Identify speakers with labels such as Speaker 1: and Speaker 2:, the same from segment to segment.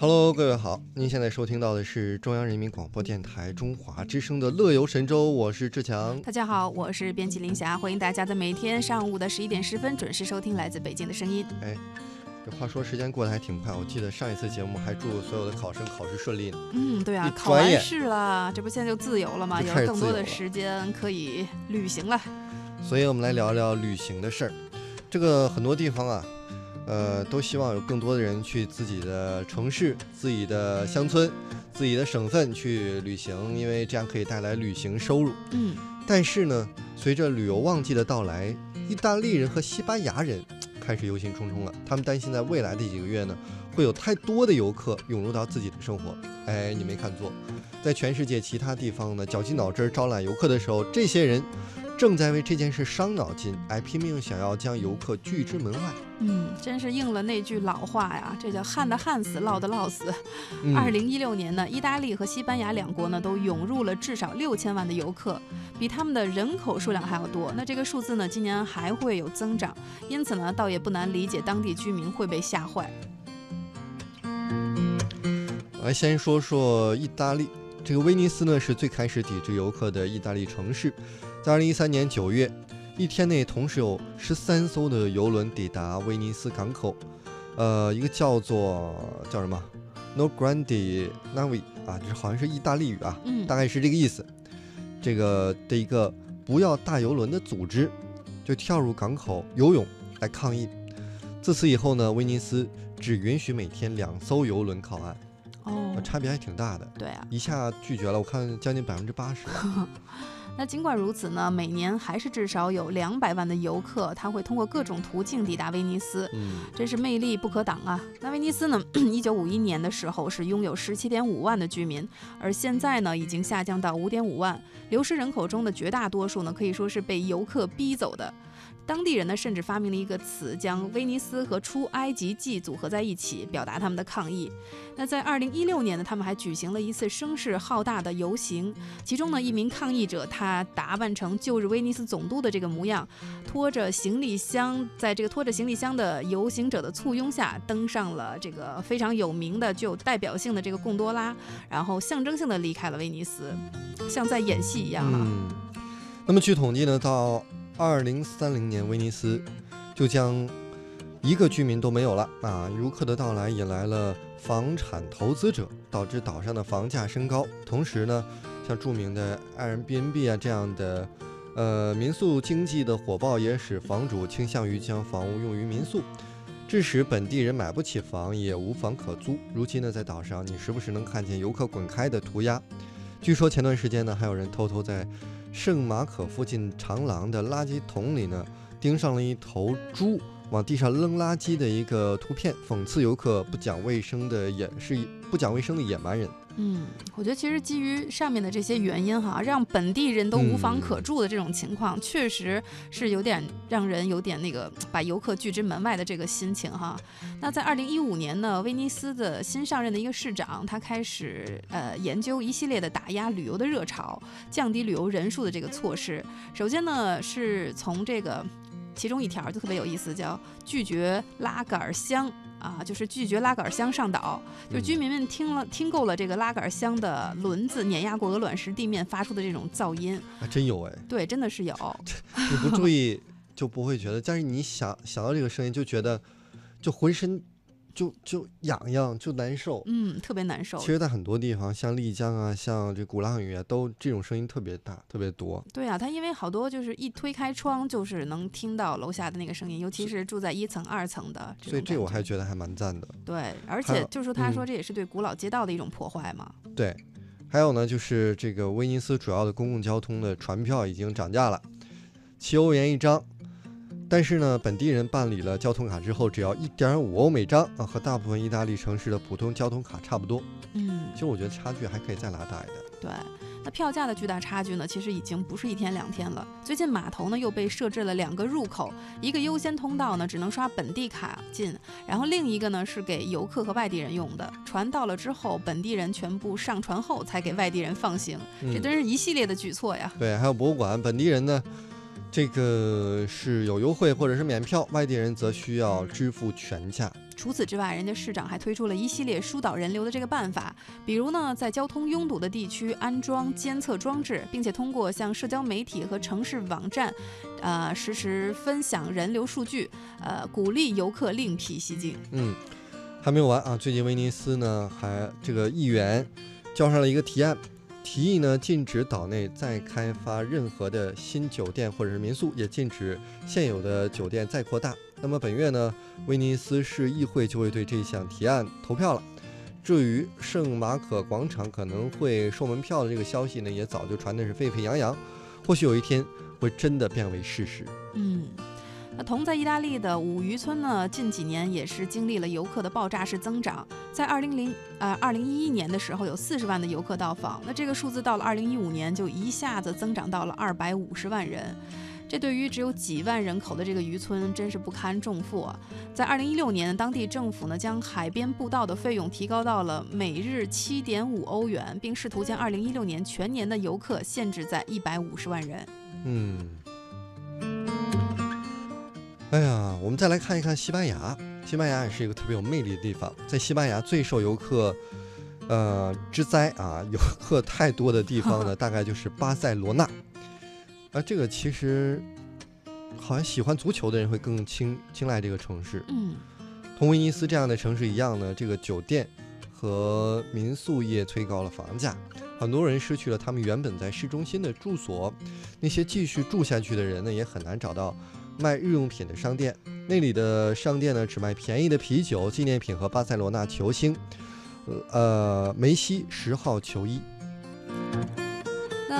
Speaker 1: Hello，各位好，您现在收听到的是中央人民广播电台中华之声的《乐游神州》，我是志强。
Speaker 2: 大家好，我是编辑林霞，欢迎大家在每天上午的十一点十分准时收听来自北京的声音。
Speaker 1: 哎，这话说时间过得还挺快，我记得上一次节目还祝所有的考生考试顺利呢。
Speaker 2: 嗯，对啊，考完试了，这不现在就自由了吗？有了更多的时间可以旅行了。
Speaker 1: 所以我们来聊聊旅行的事儿。这个很多地方啊，呃，都希望有更多的人去自己的城市、自己的乡村、自己的省份去旅行，因为这样可以带来旅行收入。
Speaker 2: 嗯，
Speaker 1: 但是呢，随着旅游旺季的到来，意大利人和西班牙人开始忧心忡忡了。他们担心在未来的几个月呢，会有太多的游客涌入到自己的生活。哎，你没看错，在全世界其他地方呢，绞尽脑汁儿招揽游客的时候，这些人正在为这件事伤脑筋，哎，拼命想要将游客拒之门外。
Speaker 2: 嗯，真是应了那句老话呀，这叫旱的旱死，涝的涝死。
Speaker 1: 嗯
Speaker 2: 二零一六年呢，意大利和西班牙两国呢都涌入了至少六千万的游客，比他们的人口数量还要多。那这个数字呢，今年还会有增长，因此呢，倒也不难理解当地居民会被吓坏。
Speaker 1: 来先说说意大利，这个威尼斯呢是最开始抵制游客的意大利城市。在二零一三年九月，一天内同时有十三艘的游轮抵达威尼斯港口，呃，一个叫做叫什么 “No Grande Navi” 啊，这好像是意大利语啊，
Speaker 2: 嗯
Speaker 1: 大概是这个意思。这个的一个不要大游轮的组织，就跳入港口游泳来抗议。自此以后呢，威尼斯只允许每天两艘游轮靠岸。差别还挺大的，
Speaker 2: 对啊。
Speaker 1: 一下拒绝了，我看将近百分之八十。
Speaker 2: 那尽管如此呢，每年还是至少有两百万的游客，他会通过各种途径抵达威尼斯，
Speaker 1: 嗯，
Speaker 2: 真是魅力不可挡啊！那威尼斯呢，一九五一年的时候是拥有十七点五万的居民，而现在呢已经下降到五点五万，流失人口中的绝大多数呢可以说是被游客逼走的。当地人呢，甚至发明了一个词，将威尼斯和出埃及记组合在一起，表达他们的抗议。那在二零一六年呢，他们还举行了一次声势浩大的游行，其中呢，一名抗议者他打扮成旧日威尼斯总督的这个模样，拖着行李箱，在这个拖着行李箱的游行者的簇拥下，登上了这个非常有名的、具有代表性的这个贡多拉，然后象征性的离开了威尼斯，像在演戏一样啊。
Speaker 1: 那么据统计呢，到二零三零年，威尼斯就将一个居民都没有了啊！游客的到来引来了房产投资者，导致岛上的房价升高。同时呢，像著名的 Airbnb 啊这样的呃民宿经济的火爆，也使房主倾向于将房屋用于民宿。致使本地人买不起房，也无房可租。如今呢，在岛上，你时不时能看见游客滚开的涂鸦。据说前段时间呢，还有人偷偷在圣马可附近长廊的垃圾桶里呢，盯上了一头猪往地上扔垃圾的一个图片，讽刺游客不讲卫生的演示不讲卫生的野蛮人。
Speaker 2: 嗯，我觉得其实基于上面的这些原因哈，让本地人都无房可住的这种情况，确实是有点让人有点那个把游客拒之门外的这个心情哈。那在二零一五年呢，威尼斯的新上任的一个市长，他开始呃研究一系列的打压旅游的热潮、降低旅游人数的这个措施。首先呢，是从这个其中一条就特别有意思，叫拒绝拉杆儿箱。啊，就是拒绝拉杆箱上岛，就是居民们听了听够了这个拉杆箱的轮子碾压过鹅卵石地面发出的这种噪音，
Speaker 1: 还真有哎，
Speaker 2: 对，真的是有。
Speaker 1: 你不注意就不会觉得，但是你想想到这个声音，就觉得就浑身就就痒痒，就难受。
Speaker 2: 嗯，特别难受
Speaker 1: 其。实，在很多地方，像丽江啊，像这鼓浪屿啊，都这种声音特别大，特别多。
Speaker 2: 对啊，它因为好多就是一推开窗就是能听到楼下的那个声音，尤其是住在一层、二层的
Speaker 1: 所以这我还觉得还蛮赞的。
Speaker 2: 对，而且就是说，他
Speaker 1: 嗯
Speaker 2: 说这也是对古老街道的一种破坏嘛。
Speaker 1: 对，还有呢，就是这个威尼斯主要的公共交通的船票已经涨价了，七欧元一张。但是呢，本地人办理了交通卡之后，只要一点五欧每张啊，和大部分意大利城市的普通交通卡差不多。
Speaker 2: 嗯
Speaker 1: 其，实我觉得差距还可以再拉大一点。
Speaker 2: 对。那票价的巨大差距呢，其实已经不是一天两天了。最近码头呢又被设置了两个入口，一个优先通道呢只能刷本地卡进，然后另一个呢是给游客和外地人用的。船到了之后，本地人全部上船后才给外地人放行，这
Speaker 1: 嗯
Speaker 2: 真是一系列的举措呀。
Speaker 1: 对，还有博物馆，本地人呢这个是有优惠或者是免票，外地人则需要支付全价。
Speaker 2: 除此之外，人家市长还推出了一系列疏导人流的这个办法，比如呢，在交通拥堵的地区安装监测装置，并且通过向社交媒体和城市网站，呃，实时分享人流数据，呃，鼓励游客另辟蹊径。
Speaker 1: 嗯，还没有完啊！最近威尼斯呢，还这个议员交上了一个提案，提议呢禁止岛内再开发任何的新酒店或者是民宿，也禁止现有的酒店再扩大。那么本月呢，威尼斯市议会就会对这项提案投票了。至于圣马可广场可能会收门票的这个消息呢，也早就传的是沸沸扬扬，或许有一天会真的变为事实。
Speaker 2: 嗯，那同在意大利的五渔村呢，近几年也是经历了游客的爆炸式增长。在二零零呃二零一一年的时候，有四十万的游客到访，那这个数字到了二零一五年就一下子增长到了二百五十万人。这对于只有几万人口的这个渔村，真是不堪重负啊！在二零一六年，当地政府呢将海边步道的费用提高到了每日七点五欧元，并试图将二零一六年全年的游客限制在一百五十万人。
Speaker 1: 嗯，哎呀，我们再来看一看西班牙。西班牙也是一个特别有魅力的地方，在西班牙最受游客呃之灾啊，游客太多的地方呢，大概就是巴塞罗那。啊，这个其实好像喜欢足球的人会更青青睐这个城市。
Speaker 2: 嗯，
Speaker 1: 同威尼斯这样的城市一样呢，这个酒店和民宿业推高了房价，很多人失去了他们原本在市中心的住所。那些继续住下去的人呢，也很难找到卖日用品的商店。那里的商店呢，只卖便宜的啤酒、纪念品和巴塞罗那球星，呃，梅西十号球衣。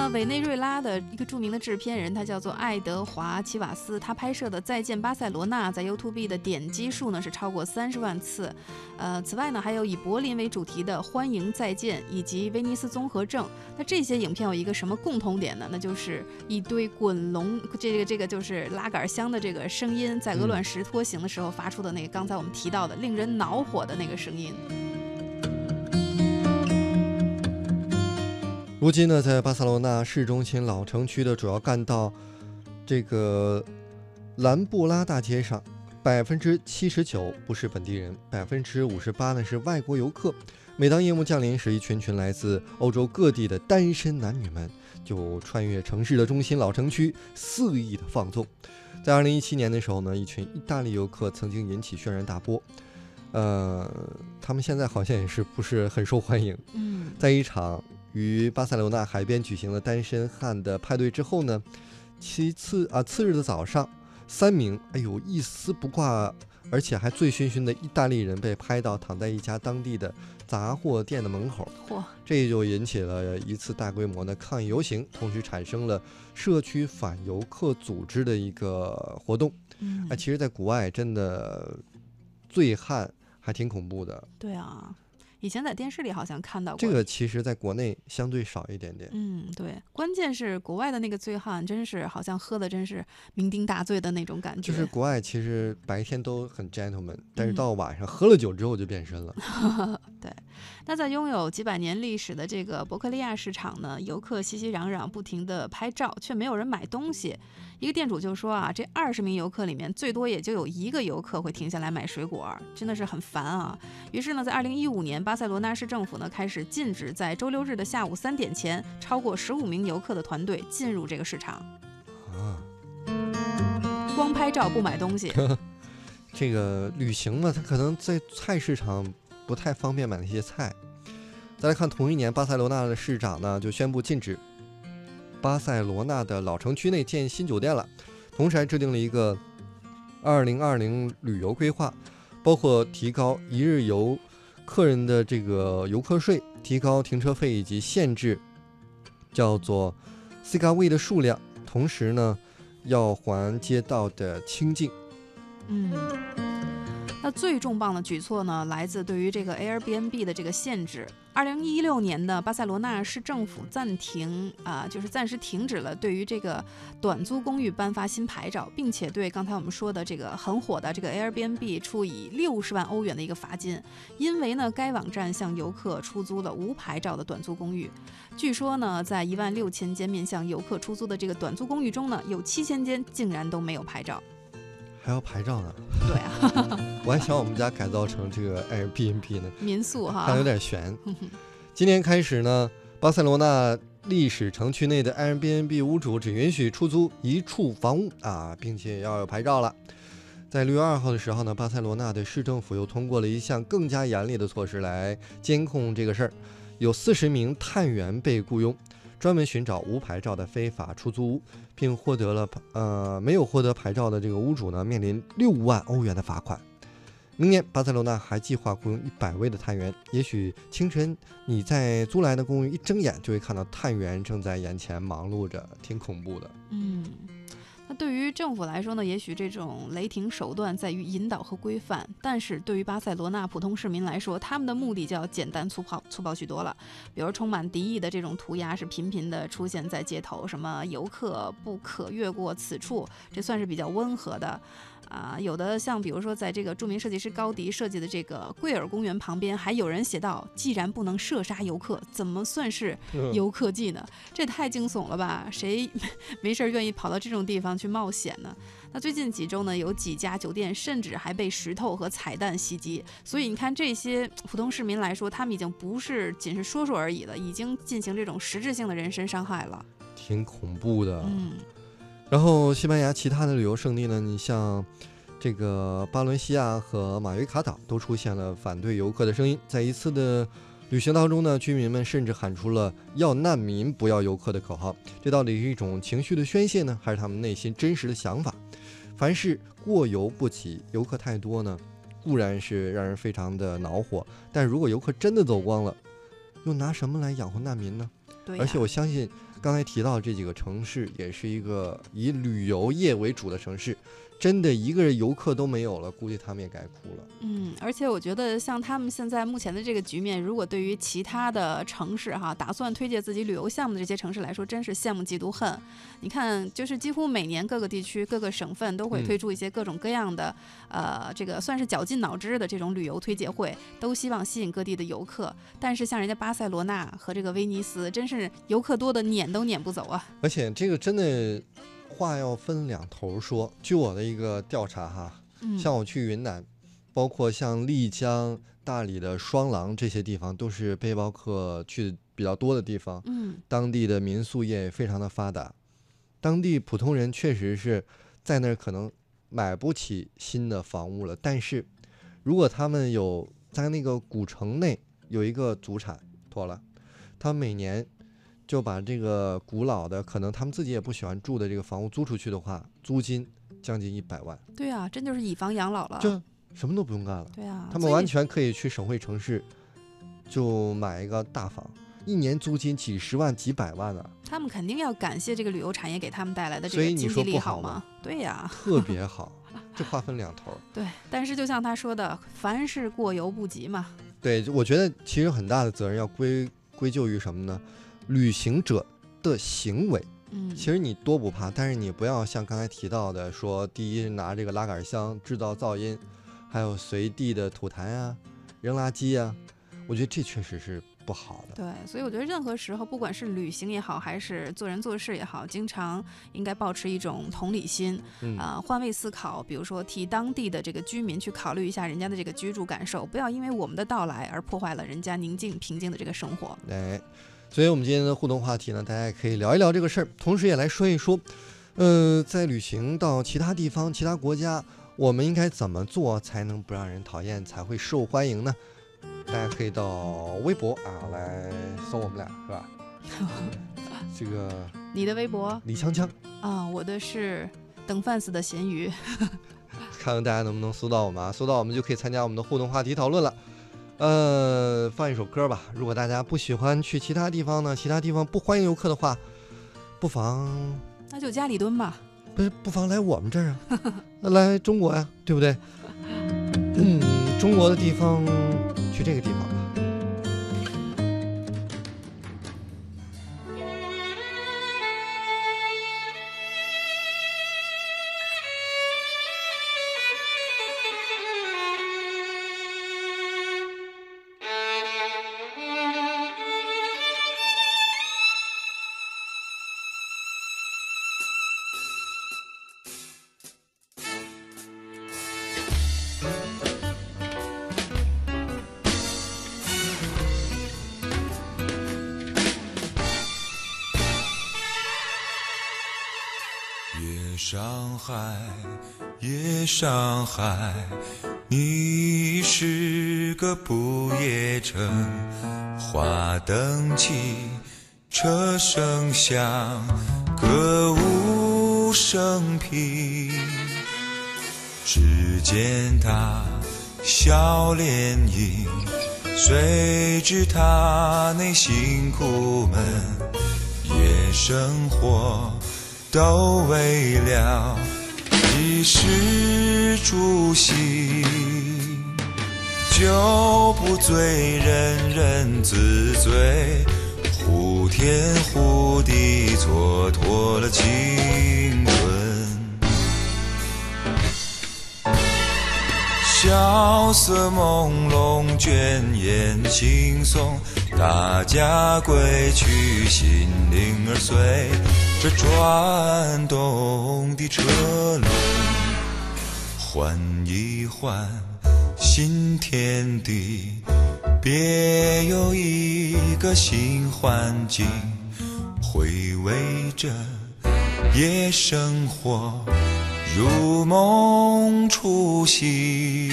Speaker 2: 那委内瑞拉的一个著名的制片人，他叫做爱德华·齐瓦斯，他拍摄的《再见巴塞罗那》在 YouTube 的点击数呢是超过三十万次。呃，此外呢，还有以柏林为主题的《欢迎再见》以及《威尼斯综合症》。那这些影片有一个什么共同点呢？那就是一堆滚龙，这个这个就是拉杆箱的这个声音，在鹅卵石拖行的时候发出的那个，刚才我们提到的令人恼火的那个声音。
Speaker 1: 如今呢，在巴塞罗那市中心老城区的主要干道，这个兰布拉大街上，百分之七十九不是本地人，百分之五十八呢是外国游客。每当夜幕降临时，一群群来自欧洲各地的单身男女们就穿越城市的中心老城区，肆意的放纵。在二零一七年的时候呢，一群意大利游客曾经引起轩然大波，呃，他们现在好像也是不是很受欢迎。
Speaker 2: 嗯，
Speaker 1: 在一场。于巴塞罗那海边举行了单身汉的派对之后呢，其次啊，次日的早上，三名哎呦一丝不挂，而且还醉醺醺的意大利人被拍到躺在一家当地的杂货店的门口，
Speaker 2: 嚯！
Speaker 1: 这就引起了一次大规模的抗议游行，同时产生了社区反游客组织的一个活动。
Speaker 2: 嗯，
Speaker 1: 哎，其实，在国外真的醉汉还挺恐怖的。
Speaker 2: 对啊。以前在电视里好像看到过，
Speaker 1: 这个其实在国内相对少一点点。
Speaker 2: 嗯，对，关键是国外的那个醉汉，真是好像喝的真是酩酊大醉的那种感
Speaker 1: 觉。就是国外其实白天都很 gentleman，但是到晚上喝了酒之后就变身了。
Speaker 2: 对，那在拥有几百年历史的这个伯克利亚市场呢，游客熙熙攘攘，不停的拍照，却没有人买东西。一个店主就说啊，这二十名游客里面，最多也就有一个游客会停下来买水果，真的是很烦啊。于是呢，在二零一五年，巴塞罗那市政府呢开始禁止在周六日的下午三点前，超过十五名游客的团队进入这个市场。
Speaker 1: 啊，
Speaker 2: 光拍照不买东西。
Speaker 1: 这个旅行嘛，他可能在菜市场不太方便买那些菜。再来看同一年，巴塞罗那的市长呢就宣布禁止。巴塞罗那的老城区内建新酒店了，同时还制定了一个二零二零旅游规划，包括提高一日游客人的这个游客税、提高停车费以及限制叫做 C 卡位的数量，同时呢要还街道的清净。
Speaker 2: 嗯。最重磅的举措呢，来自对于这个 Airbnb 的这个限制。二零一六年的巴塞罗那市政府暂停啊，就是暂时停止了对于这个短租公寓颁发新牌照，并且对刚才我们说的这个很火的这个 Airbnb 处以六十万欧元的一个罚金，因为呢该网站向游客出租了无牌照的短租公寓。据说呢，在一万六千间面向游客出租的这个短租公寓中呢，有七千间竟然都没有牌照。
Speaker 1: 还要牌照呢？
Speaker 2: 对啊，
Speaker 1: 我还想我们家改造成这个 Airbnb 呢，
Speaker 2: 民宿哈，
Speaker 1: 但有点悬。今年开始呢，巴塞罗那历史城区内的 Airbnb 屋主只允许出租一处房屋啊，并且要有牌照了。在六月二号的时候呢，巴塞罗那的市政府又通过了一项更加严厉的措施来监控这个事儿，有四十名探员被雇佣。专门寻找无牌照的非法出租屋，并获得了呃没有获得牌照的这个屋主呢，面临六万欧元的罚款。明年巴塞罗那还计划雇佣一百位的探员，也许清晨你在租来的公寓一睁眼就会看到探员正在眼前忙碌着，挺恐怖的。
Speaker 2: 嗯。那对于政府来说呢，也许这种雷霆手段在于引导和规范，但是对于巴塞罗那普通市民来说，他们的目的就要简单粗暴、粗暴许多了。比如充满敌意的这种涂鸦是频频的出现在街头，什么游客不可越过此处，这算是比较温和的。啊，有的像比如说，在这个著名设计师高迪设计的这个桂尔公园旁边，还有人写道：“既然不能射杀游客，怎么算是游客季呢？”这太惊悚了吧？谁 没事愿意跑到这种地方去冒险呢？那最近几周呢，有几家酒店甚至还被石头和彩蛋袭击。所以你看，这些普通市民来说，他们已经不是仅是说说而已了，已经进行这种实质性的人身伤害了，
Speaker 1: 挺恐怖的。
Speaker 2: 嗯。
Speaker 1: 然后，西班牙其他的旅游胜地呢？你像这个巴伦西亚和马约卡岛都出现了反对游客的声音。在一次的旅行当中呢，居民们甚至喊出了“要难民，不要游客”的口号。这到底是一种情绪的宣泄呢，还是他们内心真实的想法？凡是过犹不及，游客太多呢，固然是让人非常的恼火。但如果游客真的走光了，又拿什么来养活难民呢？
Speaker 2: 对。
Speaker 1: 而且我相信。刚才提到这几个城市，也是一个以旅游业为主的城市。真的一个游客都没有了，估计他们也该哭了。
Speaker 2: 嗯，而且我觉得像他们现在目前的这个局面，如果对于其他的城市哈，打算推介自己旅游项目的这些城市来说，真是羡慕嫉妒恨。你看，就是几乎每年各个地区、各个省份都会推出一些各种各样的，呃，这个算是绞尽脑汁的这种旅游推介会，都希望吸引各地的游客。但是像人家巴塞罗那和这个威尼斯，真是游客多的撵都撵不走啊。
Speaker 1: 而且这个真的。话要分两头说。据我的一个调查，哈，像我去云南，包括像丽江、大理的双廊这些地方，都是背包客去的比较多的地方。
Speaker 2: 嗯，
Speaker 1: 当地的民宿业非常的发达，当地普通人确实是在那儿可能买不起新的房屋了。但是，如果他们有在那个古城内有一个祖产，妥了，他每年。就把这个古老的，可能他们自己也不喜欢住的这个房屋租出去的话，租金将近一百万。
Speaker 2: 对啊，真就是以房养老了，
Speaker 1: 就什么都不用干了。
Speaker 2: 对啊，
Speaker 1: 他们完全可以去省会城市，就买一个大房，一年租金几十万、几百万的。
Speaker 2: 他们肯定要感谢这个旅游产业给他们带来的这个经济利好吗？对呀，
Speaker 1: 特别好。这划分两头。
Speaker 2: 对，但是就像他说的，凡事过犹不及嘛。
Speaker 1: 对，我觉得其实很大的责任要归归咎于什么呢？旅行者的行为，
Speaker 2: 嗯，
Speaker 1: 其实你多不怕，但是你不要像刚才提到的说，第一拿这个拉杆箱制造噪音，还有随地的吐痰啊、扔垃圾啊，我觉得这确实是不好的。
Speaker 2: 对，所以我觉得任何时候，不管是旅行也好，还是做人做事也好，经常应该保持一种同理心，啊，换位思考，比如说替当地的这个居民去考虑一下人家的这个居住感受，不要因为我们的到来而破坏了人家宁静平静的这个生活。
Speaker 1: 哎。所以，我们今天的互动话题呢，大家也可以聊一聊这个事儿，同时也来说一说，呃，在旅行到其他地方、其他国家，我们应该怎么做才能不让人讨厌，才会受欢迎呢？大家可以到微博啊来搜我们俩，是吧？这个
Speaker 2: 你的微博
Speaker 1: 李锵锵
Speaker 2: 啊，我的是等 fans 的咸鱼，
Speaker 1: 看看大家能不能搜到我们啊？搜到我们就可以参加我们的互动话题讨论了。呃，放一首歌吧。如果大家不喜欢去其他地方呢，其他地方不欢迎游客的话，不妨
Speaker 2: 那就家里蹲吧。
Speaker 1: 不是，不妨来我们这儿啊，那 来中国呀，对不对？嗯，中国的地方，去这个地方
Speaker 3: 海，夜上海，你是个不夜城。花灯起，车声响，歌舞升平。只见他笑脸迎，谁知他内心苦闷，夜生活。都为了衣食住行，酒不醉人人自醉，呼天呼地蹉跎了青春。萧瑟朦胧，倦眼惺忪，大家归去，心灵儿随。着转动的车轮，换一换新天地，别有一个新环境。回味着夜生活，如梦初醒。